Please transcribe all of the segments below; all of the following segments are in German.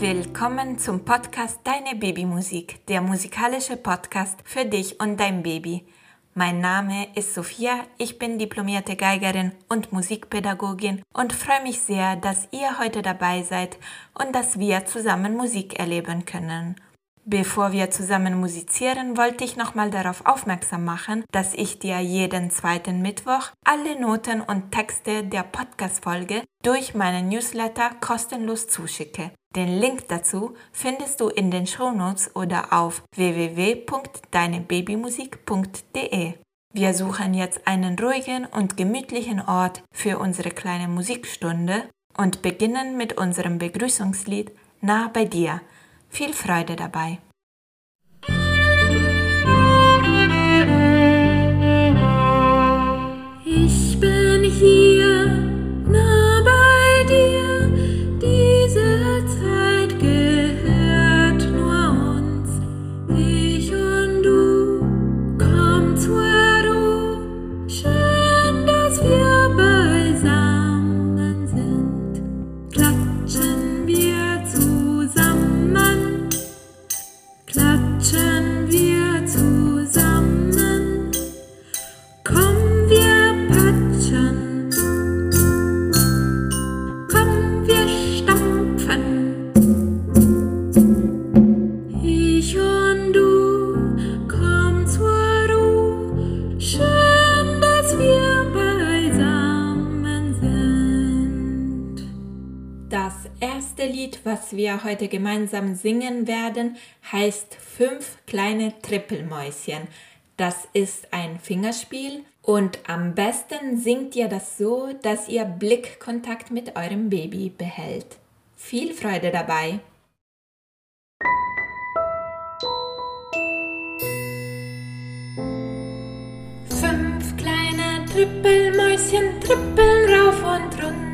Willkommen zum Podcast Deine Babymusik, der musikalische Podcast für dich und dein Baby. Mein Name ist Sophia, ich bin diplomierte Geigerin und Musikpädagogin und freue mich sehr, dass ihr heute dabei seid und dass wir zusammen Musik erleben können. Bevor wir zusammen musizieren, wollte ich nochmal darauf aufmerksam machen, dass ich dir jeden zweiten Mittwoch alle Noten und Texte der Podcast-Folge durch meinen Newsletter kostenlos zuschicke. Den Link dazu findest du in den Shownotes oder auf www.deinebabymusik.de. Wir suchen jetzt einen ruhigen und gemütlichen Ort für unsere kleine Musikstunde und beginnen mit unserem Begrüßungslied Nah bei dir – viel Freude dabei! Wir heute gemeinsam singen werden, heißt Fünf kleine Trippelmäuschen. Das ist ein Fingerspiel und am besten singt ihr das so, dass ihr Blickkontakt mit eurem Baby behält. Viel Freude dabei! Fünf kleine Trippelmäuschen trippeln rauf und runter.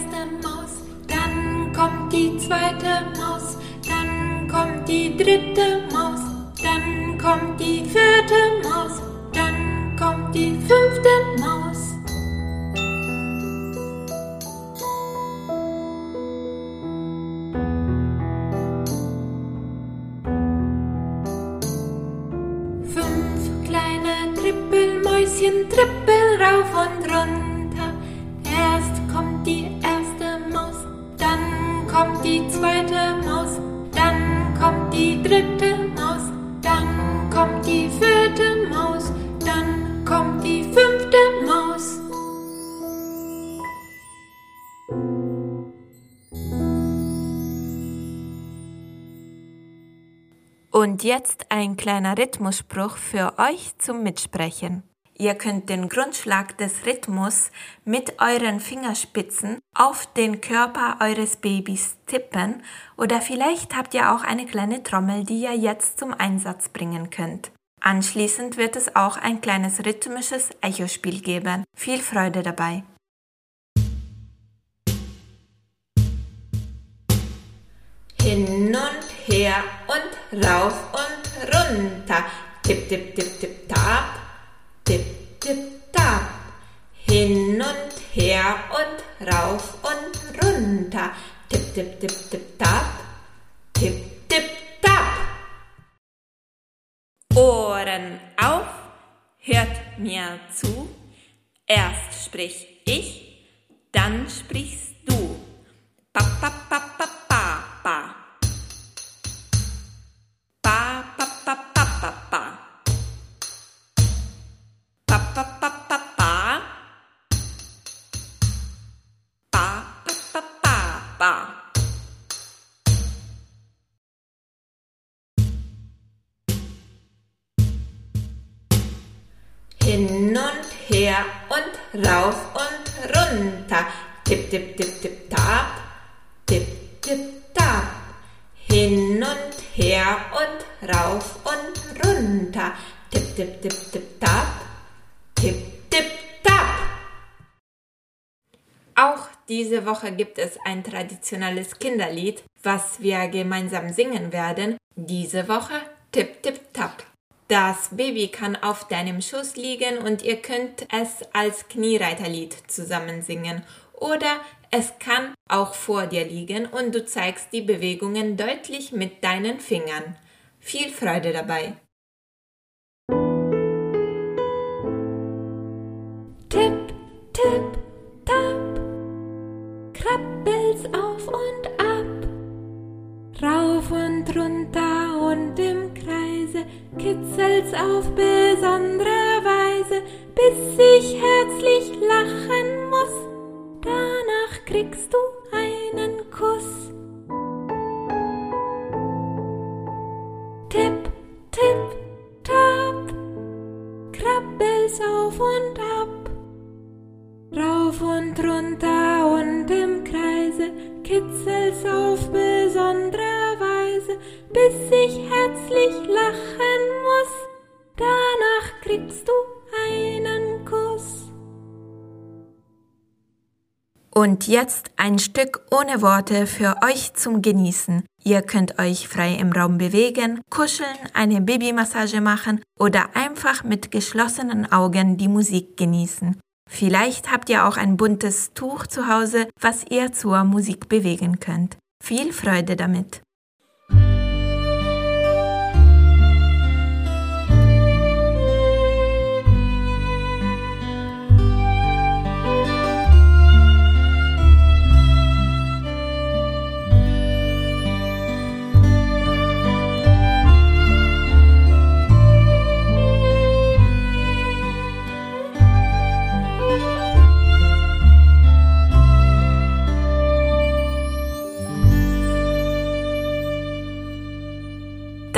Erste Maus, dann kommt die zweite Maus, dann kommt die dritte Maus, dann kommt die vierte die zweite Maus, dann kommt die dritte Maus, dann kommt die vierte Maus, dann kommt die fünfte Maus. Und jetzt ein kleiner Rhythmusspruch für euch zum Mitsprechen. Ihr könnt den Grundschlag des Rhythmus mit euren Fingerspitzen auf den Körper eures Babys tippen oder vielleicht habt ihr auch eine kleine Trommel, die ihr jetzt zum Einsatz bringen könnt. Anschließend wird es auch ein kleines rhythmisches Echospiel geben. Viel Freude dabei! Hin und her und rauf und runter. Tipp, tipp, tipp, tipp, tap her und rauf und runter. Tipp, tipp, tipp, tipp, tap. Tipp, tipp, tap. Ohren auf, hört mir zu. Erst sprich ich, dann sprichst du. Pa, pa, pa, Hin und her und rauf und runter. Tipp, tipp, tipp, tipp, tap. Tipp, tipp, tap. Hin und her und rauf und runter. Tipp, tipp, tipp, tipp, tap. Tipp, tipp, tap. Auch diese Woche gibt es ein traditionelles Kinderlied, was wir gemeinsam singen werden. Diese Woche Tipp, Tipp, Tap. Das Baby kann auf deinem Schoß liegen und ihr könnt es als Kniereiterlied zusammen singen. Oder es kann auch vor dir liegen und du zeigst die Bewegungen deutlich mit deinen Fingern. Viel Freude dabei! Tipp, tipp, tap, krabbelst auf und ab, rauf und runter Kreise, kitzelt's auf besondere Weise, bis ich herzlich lachen muss. Danach kriegst du einen Kuss. Tipp, tipp, tap, krabbelst auf und ab, rauf und runter und im Kreise, kitzelst auf besondere Weise, bis ich herzlich lachen muss. Danach kriegst du einen Kuss. Und jetzt ein Stück ohne Worte für euch zum Genießen. Ihr könnt euch frei im Raum bewegen, kuscheln, eine Babymassage machen oder einfach mit geschlossenen Augen die Musik genießen. Vielleicht habt ihr auch ein buntes Tuch zu Hause, was ihr zur Musik bewegen könnt. Viel Freude damit!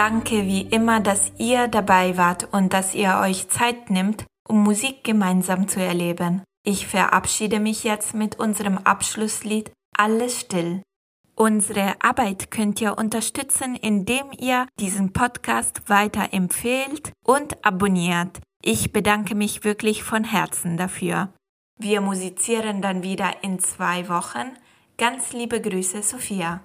Danke wie immer, dass ihr dabei wart und dass ihr euch Zeit nimmt, um Musik gemeinsam zu erleben. Ich verabschiede mich jetzt mit unserem Abschlusslied Alles still. Unsere Arbeit könnt ihr unterstützen, indem ihr diesen Podcast weiter empfehlt und abonniert. Ich bedanke mich wirklich von Herzen dafür. Wir musizieren dann wieder in zwei Wochen. Ganz liebe Grüße, Sophia.